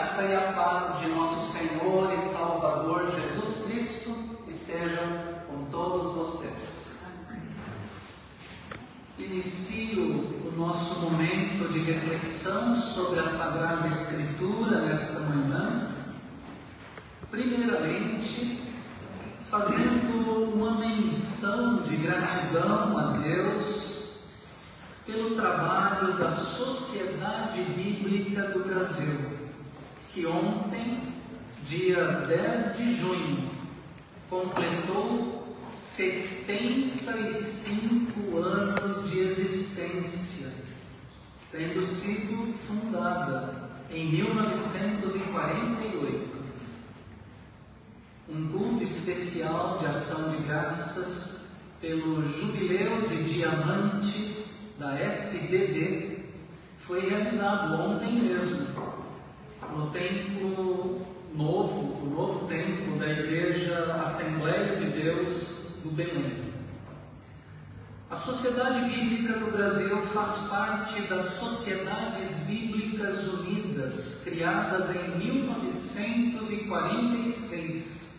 graça e a paz de nosso Senhor e Salvador Jesus Cristo estejam com todos vocês. Inicio o nosso momento de reflexão sobre a Sagrada Escritura nesta manhã, primeiramente fazendo uma menção de gratidão a Deus pelo trabalho da Sociedade Bíblica do Brasil, que ontem, dia 10 de junho, completou 75 anos de existência, tendo sido fundada em 1948. Um culto especial de ação de graças pelo jubileu de diamante da SBD foi realizado ontem mesmo, no templo novo, o novo templo da Igreja Assembleia de Deus do Belém. A Sociedade Bíblica do Brasil faz parte das Sociedades Bíblicas Unidas, criadas em 1946,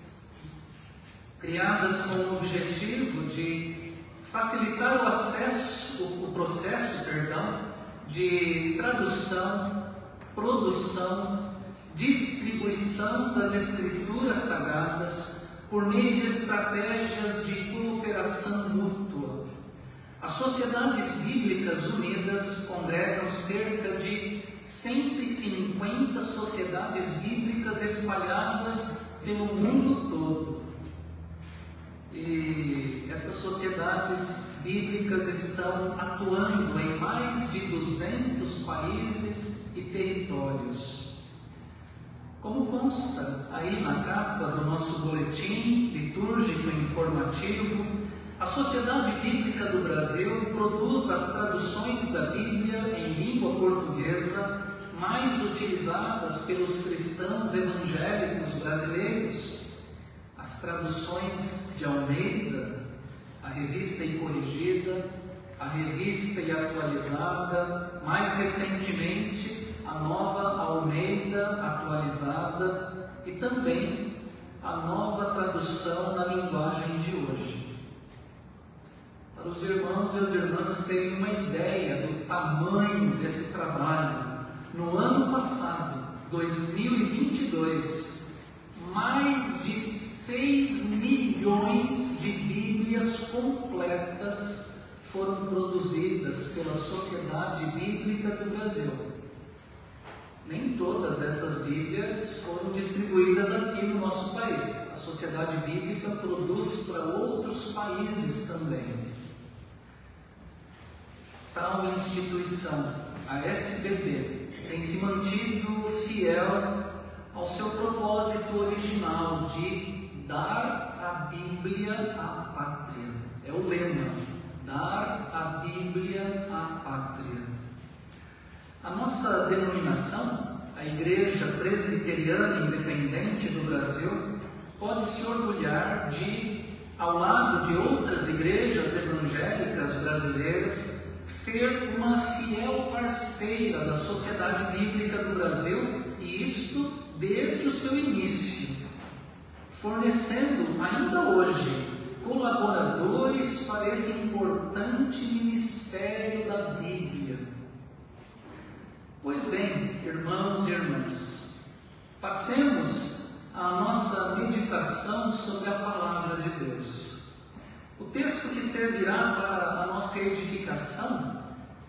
criadas com o objetivo de facilitar o acesso, o processo, perdão, de tradução, produção, distribuição das escrituras sagradas por meio de estratégias de cooperação mútua. As Sociedades Bíblicas Unidas congregam cerca de 150 sociedades bíblicas espalhadas pelo mundo todo. E essas sociedades bíblicas estão atuando em mais de 200 países e territórios. Como consta aí na capa do nosso boletim litúrgico informativo, a Sociedade Bíblica do Brasil produz as traduções da Bíblia em língua portuguesa mais utilizadas pelos cristãos evangélicos brasileiros. As traduções de Almeida, a revista e corrigida, a revista e atualizada, mais recentemente a nova Almeida atualizada e também a nova tradução na linguagem de hoje. Para os irmãos e as irmãs terem uma ideia do tamanho desse trabalho, no ano passado, 2022, mais de 6 milhões de Bíblias completas foram produzidas pela Sociedade Bíblica do Brasil. Nem todas essas Bíblias foram distribuídas aqui no nosso país. A Sociedade Bíblica produz para outros países também. Tal instituição, a SBB, tem se mantido fiel ao seu propósito original de dar a Bíblia à pátria. É o lema: dar a Bíblia à pátria. A nossa denominação, a Igreja Presbiteriana Independente do Brasil, pode se orgulhar de, ao lado de outras igrejas evangélicas brasileiras, ser uma fiel parceira da Sociedade Bíblica do Brasil, e isto desde o seu início fornecendo ainda hoje colaboradores para esse importante ministério da Bíblia. Pois bem, irmãos e irmãs, passemos a nossa meditação sobre a palavra de Deus. O texto que servirá para a nossa edificação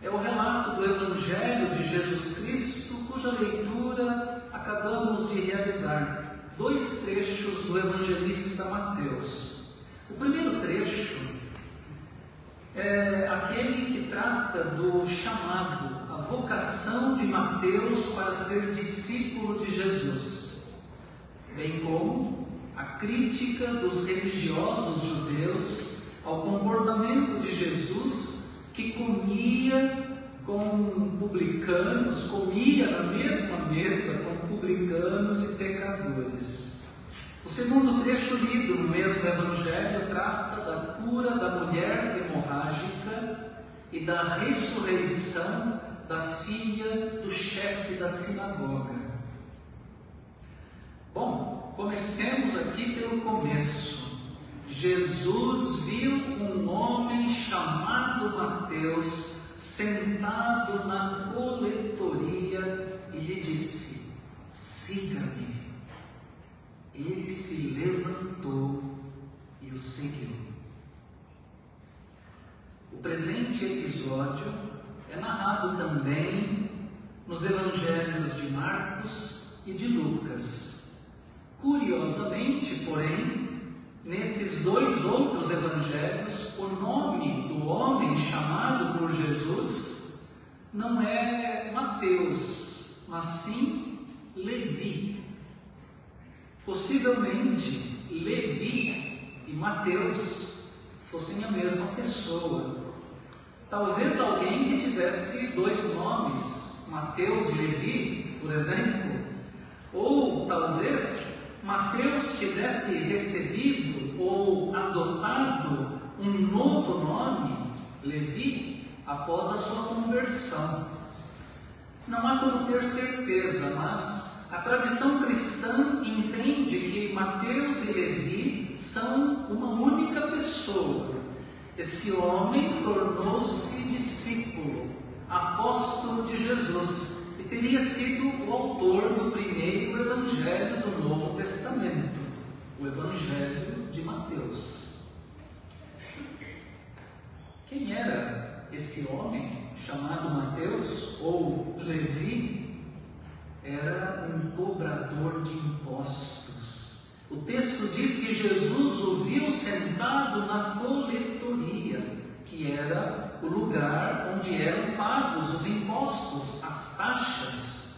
é o relato do Evangelho de Jesus Cristo, cuja leitura acabamos de realizar dois trechos do evangelista Mateus. O primeiro trecho é aquele que trata do chamado, vocação de Mateus para ser discípulo de Jesus, bem como a crítica dos religiosos judeus ao comportamento de Jesus que comia com publicanos, comia na mesma mesa com publicanos e pecadores. O segundo trecho lido no mesmo Evangelho trata da cura da mulher hemorrágica e da ressurreição da filha do chefe da sinagoga. Bom, comecemos aqui pelo começo. Jesus viu um homem chamado Mateus sentado na coletoria e lhe disse: Siga-me. Ele se levantou e o seguiu. O presente episódio é narrado também nos evangelhos de Marcos e de Lucas. Curiosamente, porém, nesses dois outros evangelhos, o nome do homem chamado por Jesus não é Mateus, mas sim Levi. Possivelmente, Levi e Mateus fossem a mesma pessoa. Talvez alguém que tivesse dois nomes, Mateus e Levi, por exemplo, ou talvez Mateus tivesse recebido ou adotado um novo nome, Levi, após a sua conversão. Não há como ter certeza, mas a tradição cristã entende que Mateus e Levi são uma única pessoa. Esse homem tornou-se discípulo, apóstolo de Jesus, e teria sido o autor do primeiro evangelho do Novo Testamento, o Evangelho de Mateus. Quem era esse homem chamado Mateus ou Levi? Era um cobrador de impostos. O texto diz que Jesus o viu sentado na coletoria, que era o lugar onde eram pagos os impostos, as taxas.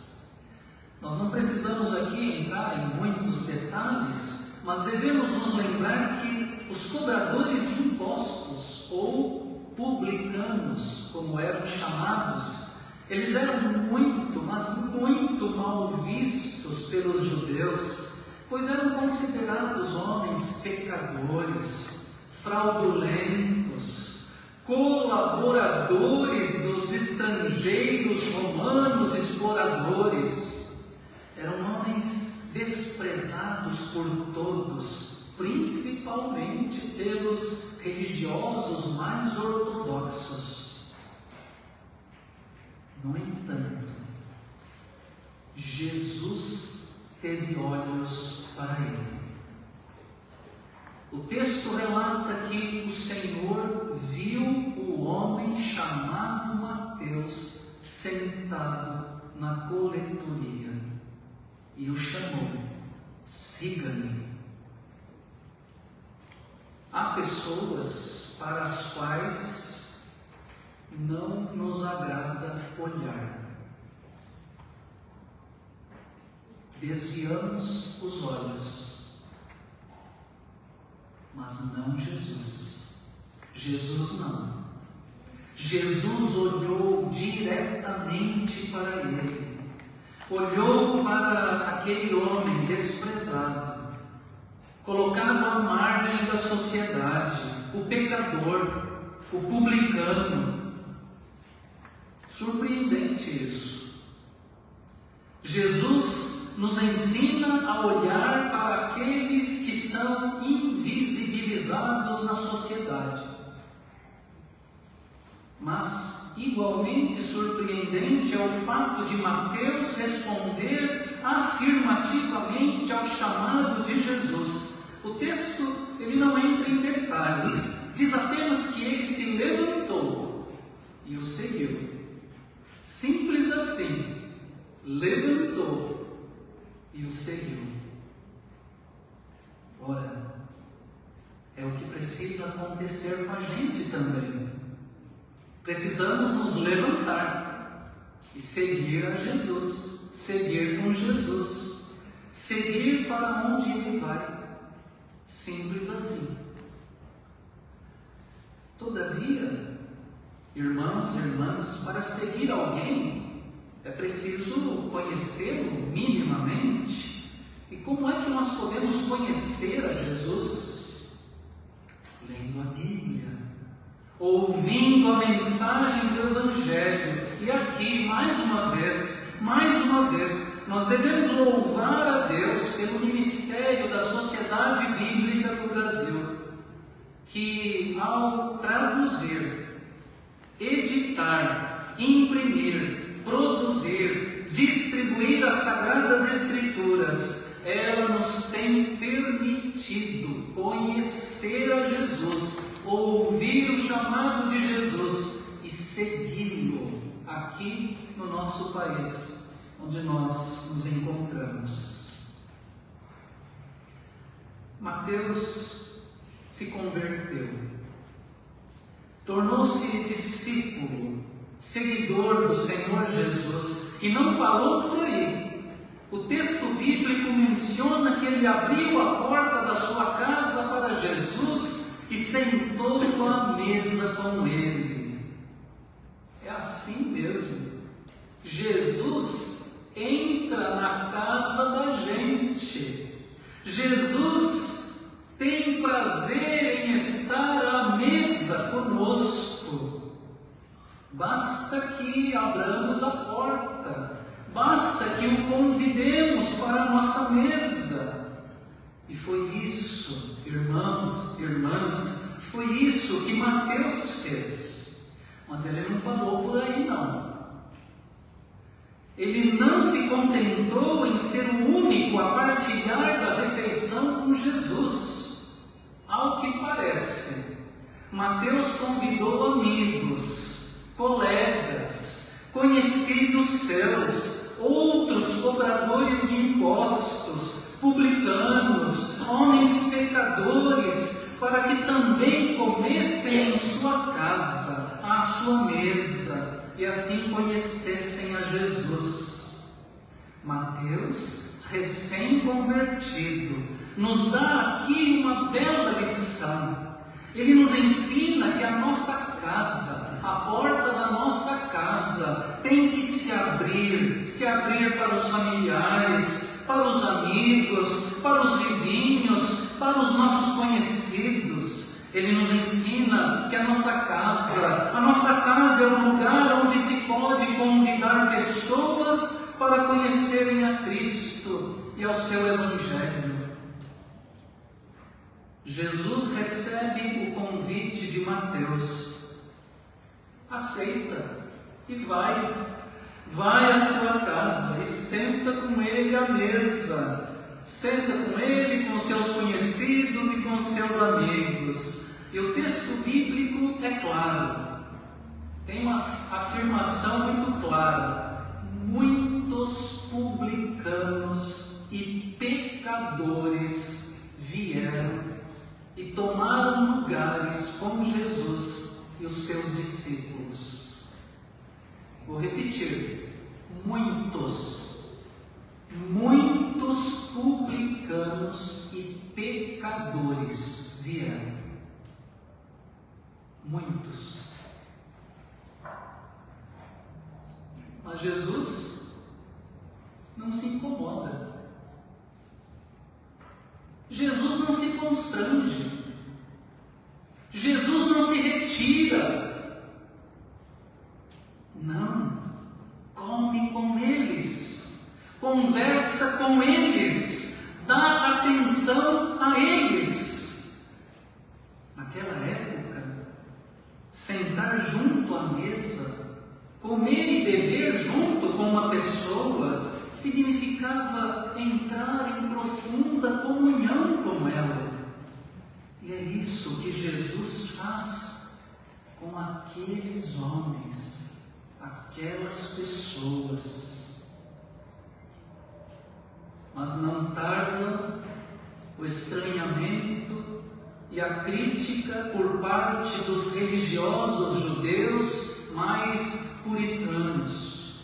Nós não precisamos aqui entrar em muitos detalhes, mas devemos nos lembrar que os cobradores de impostos, ou publicanos, como eram chamados, eles eram muito, mas muito mal vistos pelos judeus, pois eram considerados homens pecadores, fraudulentos, colaboradores dos estrangeiros romanos exploradores. Eram homens desprezados por todos, principalmente pelos religiosos mais ortodoxos. No entanto, Jesus teve olhos para ele. O texto relata que o Senhor viu o homem chamado Mateus sentado na coletoria e o chamou: siga-me. Há pessoas para as quais não nos agrada olhar. Desviamos os olhos, mas não Jesus. Jesus não. Jesus olhou diretamente para ele, olhou para aquele homem desprezado, colocado à margem da sociedade, o pecador, o publicano. Surpreendente isso. Jesus nos ensina a olhar para aqueles que são invisibilizados na sociedade. Mas, igualmente surpreendente é o fato de Mateus responder afirmativamente ao chamado de Jesus. O texto ele não entra em detalhes, diz apenas que ele se levantou e o seguiu. Simples assim, levantou e o seguiu. Ora, é o que precisa acontecer com a gente também. Precisamos nos levantar e seguir a Jesus, seguir com Jesus, seguir para onde Ele vai. Simples assim. Todavia, irmãos e irmãs, para seguir alguém é preciso conhecê-lo minimamente. E como é que nós podemos conhecer a Jesus? Lendo a Bíblia ouvindo a mensagem do Evangelho. E aqui, mais uma vez, mais uma vez, nós devemos louvar a Deus pelo ministério da Sociedade Bíblica do Brasil, que ao traduzir, editar, imprimir, produzir, distribuir as Sagradas Escrituras, ela nos tem permitido conhecer a Jesus, ouvir o chamado de Jesus e segui-lo aqui no nosso país, onde nós nos encontramos. Mateus se converteu, tornou-se discípulo, seguidor do Senhor Jesus e não parou por aí. O texto bíblico menciona que ele abriu a porta da sua casa para Jesus e sentou à mesa com ele. É assim mesmo. Jesus entra na casa da gente. Jesus tem prazer em estar à mesa conosco. Basta que abramos a porta, basta que o convidemos para a nossa mesa. E foi isso, irmãos, irmãs, foi isso que Mateus fez. Mas ele não falou por aí, não. Ele não se contentou em ser o único a partilhar da refeição com Jesus. Ao que parece, Mateus convidou amigos, colegas, conhecidos seus, outros cobradores de impostos, publicanos, homens pecadores, para que também comessem em sua casa, à sua mesa e assim conhecessem a Jesus. Mateus, recém-convertido, nos dá aqui uma bela lição. Ele nos ensina que a nossa casa, a porta da nossa casa, tem que se abrir, se abrir para os familiares, para os amigos, para os vizinhos, para os nossos conhecidos. Ele nos ensina que a nossa casa, a nossa casa é o lugar onde se pode convidar pessoas para conhecerem a Cristo e ao seu Evangelho. Jesus recebe o convite de Mateus, aceita e vai, vai à sua casa e senta com ele à mesa, senta com ele, com seus conhecidos e com seus amigos. E o texto bíblico é claro, tem uma afirmação muito clara: muitos publicanos e pecadores vieram e tomaram lugares com Jesus os seus discípulos. Vou repetir: muitos, muitos publicanos e pecadores vieram muitos. Mas Jesus não se incomoda. Jesus não se constrange. Jesus não se retira. Não. Come com eles. Conversa com eles. Dá atenção a eles. Naquela época, sentar junto à mesa, comer e beber junto com uma pessoa, significava entrar em profunda comunhão. E é isso que Jesus faz com aqueles homens, aquelas pessoas. Mas não tarda o estranhamento e a crítica por parte dos religiosos judeus mais puritanos.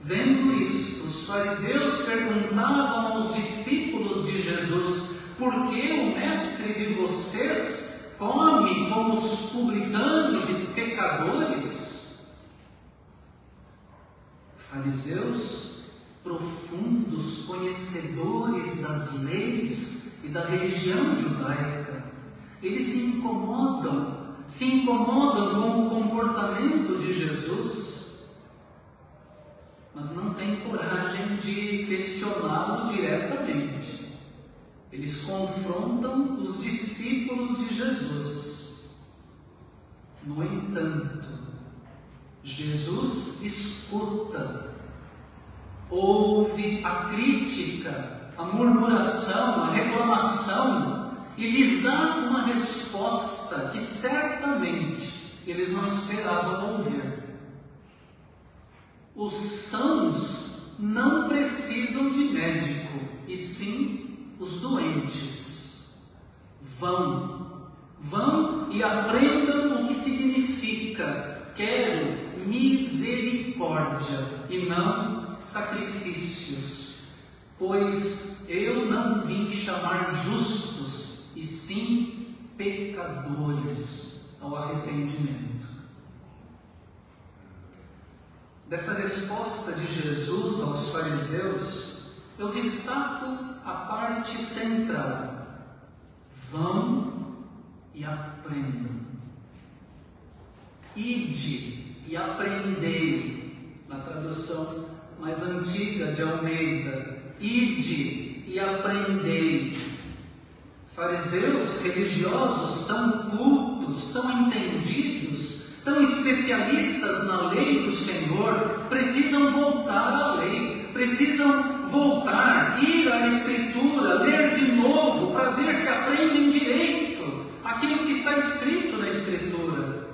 Vendo isto, os fariseus perguntavam aos discípulos de Jesus: por que o mestre de vocês come como os publicanos e pecadores? Fariseus, profundos conhecedores das leis e da religião judaica, eles se incomodam, se incomodam com o comportamento de Jesus, mas não tem questioná-lo diretamente. Eles confrontam os discípulos de Jesus. No entanto, Jesus escuta, ouve a crítica, a murmuração, a reclamação e lhes dá uma resposta que certamente eles não esperavam ouvir. Os sãos não precisam de médico, e sim os doentes. Vão, vão e aprendam o que significa. Quero misericórdia e não sacrifícios, pois eu não vim chamar justos, e sim pecadores ao arrependimento. Dessa resposta de Jesus aos fariseus, eu destaco a parte central. Vão e aprendam. Ide e aprendei, na tradução mais antiga de Almeida. Ide e aprendei. Fariseus religiosos tão cultos, tão entendidos, tão especialistas na lei do Senhor, precisam voltar à lei, precisam voltar, ir à Escritura, ler de novo, para ver se aprendem direito aquilo que está escrito na Escritura.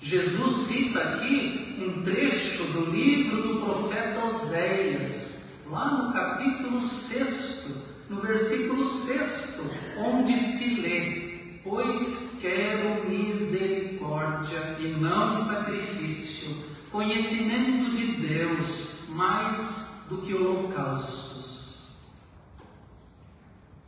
Jesus cita aqui um trecho do livro do profeta Oséias, lá no capítulo 6, no versículo 6, onde se lê: pois quero misericórdia e não sacrifício, conhecimento de Deus mais do que holocaustos.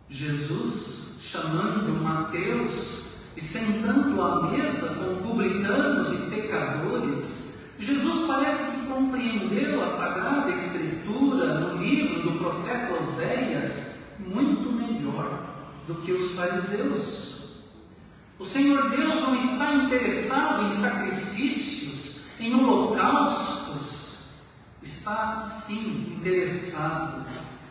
Jesus, chamando Mateus e sentando à mesa com publicanos e pecadores, Jesus parece que compreendeu a Sagrada Escritura no livro do profeta Oséias muito melhor do que os fariseus. O Senhor Deus não está interessado em sacrifícios, em holocaustos. Está sim interessado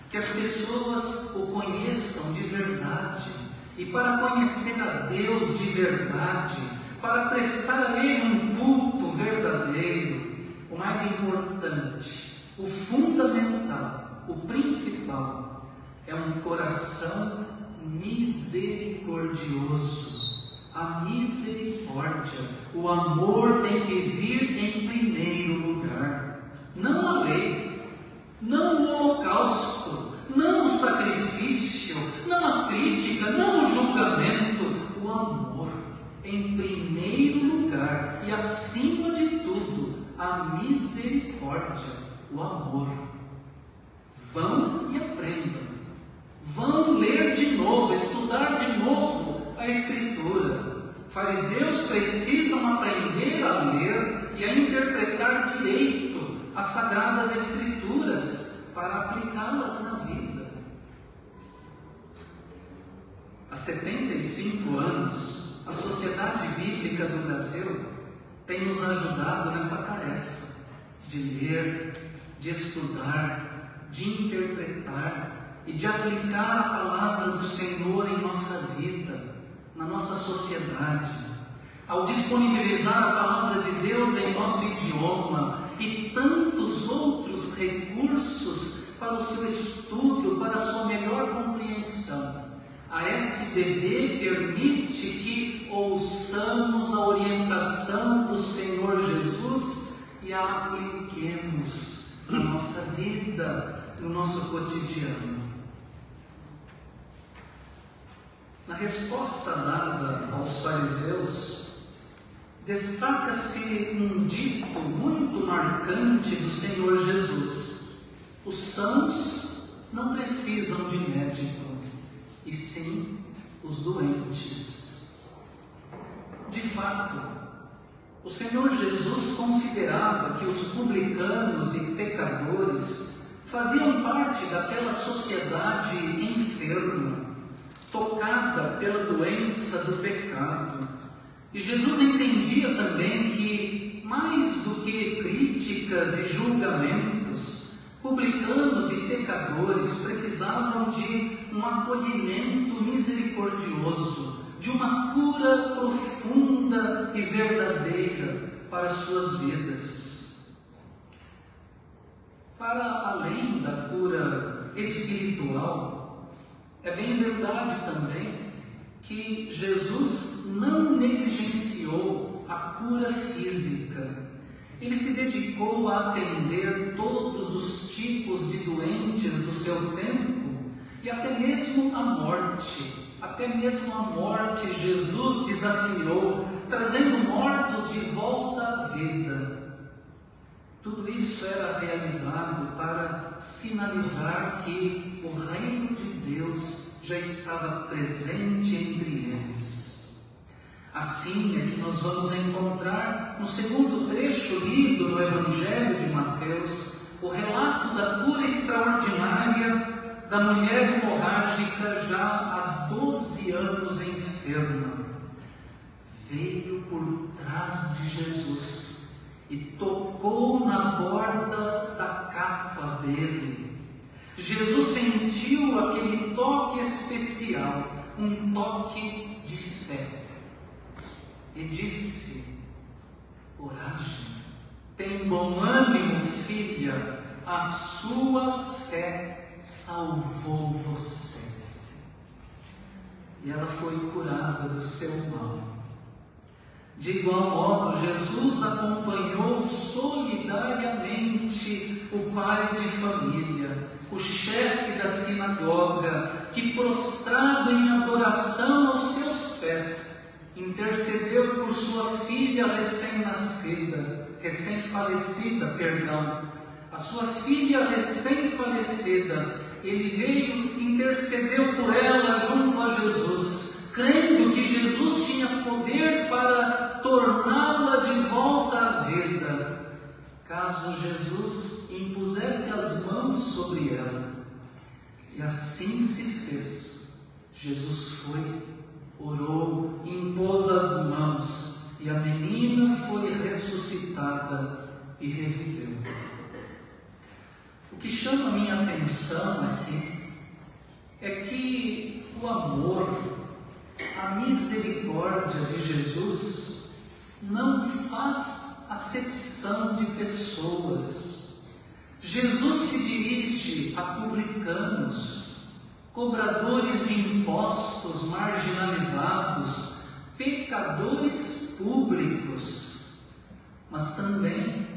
que as pessoas o conheçam de verdade. E para conhecer a Deus de verdade, para prestar a Ele um culto verdadeiro, o mais importante, o fundamental, o principal, é um coração misericordioso a misericórdia, o amor tem que vir em primeiro lugar, não a lei, não o holocausto, não o sacrifício, não a crítica, não o julgamento, o amor em primeiro lugar e acima de tudo, a misericórdia, o amor. Vão e aprendam. Vão ler de novo, estudar de novo a Escritura. Fariseus precisam aprender a ler e a direito as Sagradas Escrituras para aplicá-las na vida. Há 75 anos, a Sociedade Bíblica do Brasil tem nos ajudado nessa tarefa de ler, de estudar, de interpretar e de aplicar a palavra do Senhor em nossa vida na nossa sociedade, ao disponibilizar a palavra de Deus em nosso idioma e tantos outros recursos para o seu estudo, para a sua melhor compreensão. A SBD permite que ouçamos a orientação do Senhor Jesus e a apliquemos na nossa vida, no nosso cotidiano. Na resposta dada aos fariseus, destaca-se um dito muito marcante do Senhor Jesus: os sãos não precisam de médico, e sim os doentes. De fato, o Senhor Jesus considerava que os publicanos e pecadores faziam parte daquela sociedade enferma tocada pela doença do pecado. E Jesus entendia também que, mais do que críticas e julgamentos, Publicanos e pecadores precisavam de um acolhimento misericordioso, de uma cura profunda e verdadeira para suas vidas. Para além da cura espiritual, é bem verdade também que Jesus não negligenciou a cura física ele se dedicou a atender todos os tipos de doentes do seu tempo e até mesmo a morte. Até mesmo a morte Jesus desafiou, trazendo mortos de volta à vida. Tudo isso era realizado para sinalizar que o reino de Deus já estava presente entre eles. Assim é que nós vamos encontrar no segundo trecho lido no Evangelho de Mateus o relato da cura extraordinária da mulher hemorrágica já há 12 anos enferma. Veio por trás de Jesus e tocou na borda da capa dele. Jesus sentiu aquele toque especial, um toque de fé e disse: Coragem, tem bom ânimo, filha, a sua fé salvou você. E ela foi curada do seu mal. De igual modo, Jesus acompanhou solidariamente o pai de família, o chefe da sinagoga, que prostrado em adoração aos seus pés, intercedeu por sua filha recém-nascida, recém-falecida, perdão, a sua filha recém-falecida, ele veio, intercedeu por ela junto a Jesus, crendo que Jesus tinha poder para torná-la de volta à vida, caso Jesus impusesse as mãos sobre ela. E assim se fez. Jesus foi orou, impôs as mãos e a menina foi ressuscitada e reviveu. O que chama a minha atenção aqui é que o amor, a misericórdia de Jesus não faz acepção de pessoas. Jesus se dirige a publicanos, cobradores de impostos marginalizados, pecadores públicos. Mas também,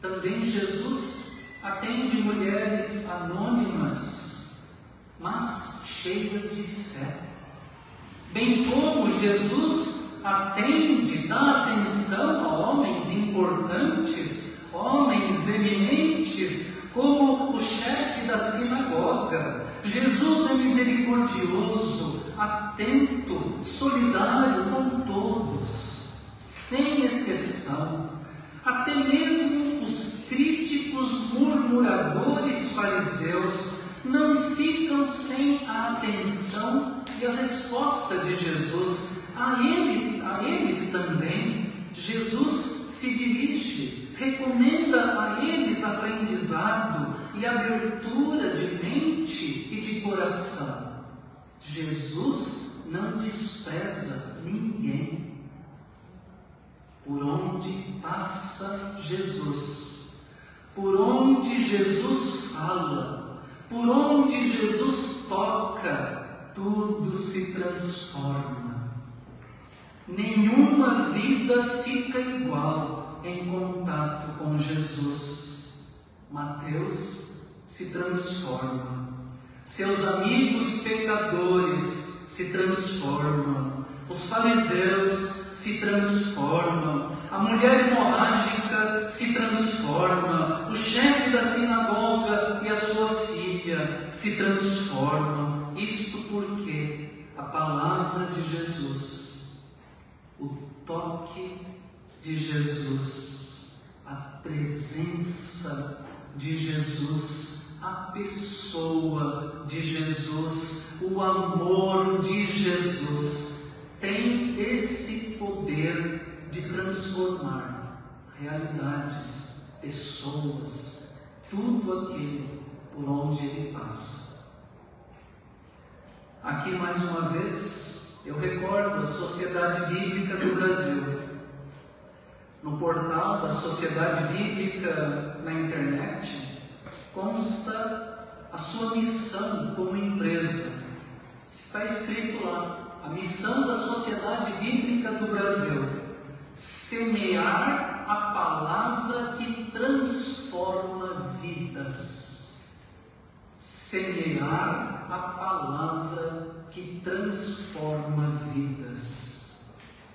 também Jesus atende mulheres anônimas, mas cheias de fé. Bem como Jesus atende, dá atenção a homens importantes, homens eminentes, como o chefe da sinagoga, Jesus é misericordioso, atento, solidário com todos, sem exceção. Até mesmo os críticos, murmuradores fariseus não ficam sem a atenção e a resposta de Jesus. A, ele, a eles também, Jesus se dirige, recomenda a eles aprendizado e abertura de mente e de coração. Jesus não despreza ninguém. Por onde passa Jesus, por onde Jesus fala, por onde Jesus toca, tudo se transforma. Nenhuma vida fica igual em contato com Jesus. Mateus se transforma. Seus amigos pecadores se transformam. Os fariseus se transformam. A mulher hemorrágica se transforma. O chefe da sinagoga e a sua filha se transformam. Isto porque a palavra de Jesus, toque de Jesus, a presença de Jesus a pessoa de Jesus, o amor de Jesus, tem esse poder de transformar realidades, pessoas, tudo aquilo por onde ele passa. Aqui mais uma vez eu recordo a Sociedade Bíblica do Brasil. No portal da Sociedade Bíblica na internet consta a sua missão como empresa. Está escrito lá: a missão da Sociedade Bíblica do Brasil: semear a palavra que transforma vidas. Semear a palavra que transforma vidas.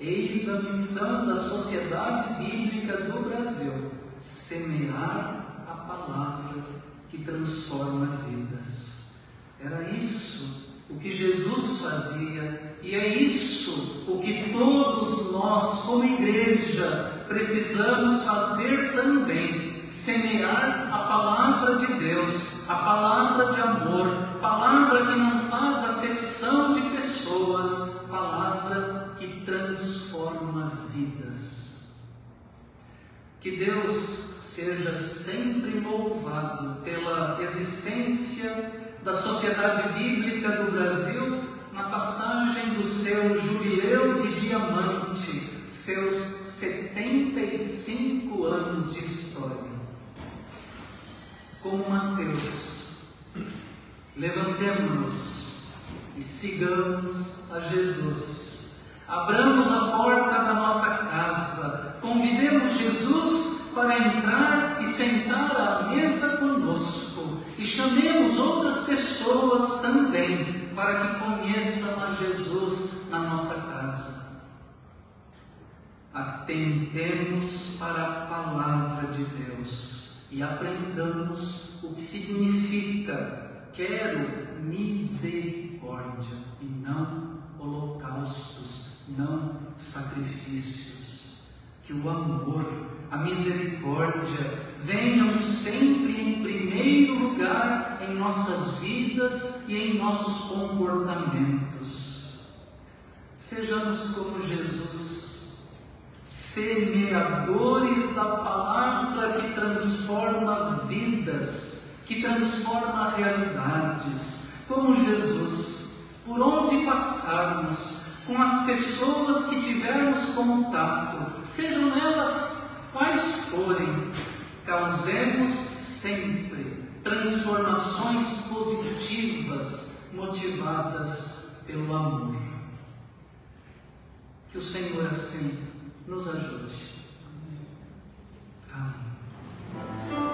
Eis a missão da Sociedade Bíblica do Brasil: semear a palavra que transforma vidas. Era isso o que Jesus fazia, e é isso o que todos nós, como igreja, precisamos fazer também. Semear a palavra de Deus, a palavra de amor, palavra que não faz acepção de pessoas, palavra que transforma vidas. Que Deus seja sempre louvado pela existência da Sociedade Bíblica do Brasil na passagem do seu jubileu de diamante, seus 75 anos de história. Como Mateus, levantemos-nos e sigamos a Jesus. Abramos a porta da nossa casa, convidemos Jesus para entrar e sentar à mesa conosco. E chamemos outras pessoas também para que conheçam a Jesus na nossa casa. Atentemos para a palavra de Deus e aprendamos o que significa quero misericórdia e não holocaustos, não sacrifícios. Que o amor, a misericórdia venham sempre em primeiro lugar em nossas vidas e em nossos comportamentos. Sejamos como Jesus, semeadores da palavra que transforma vidas, que transforma realidades, como Jesus, por onde passarmos, com as pessoas que tivermos contato, sejam elas quais forem, causemos sempre transformações positivas motivadas pelo amor. Que o Senhor assim nos ajude. Amém. Amém.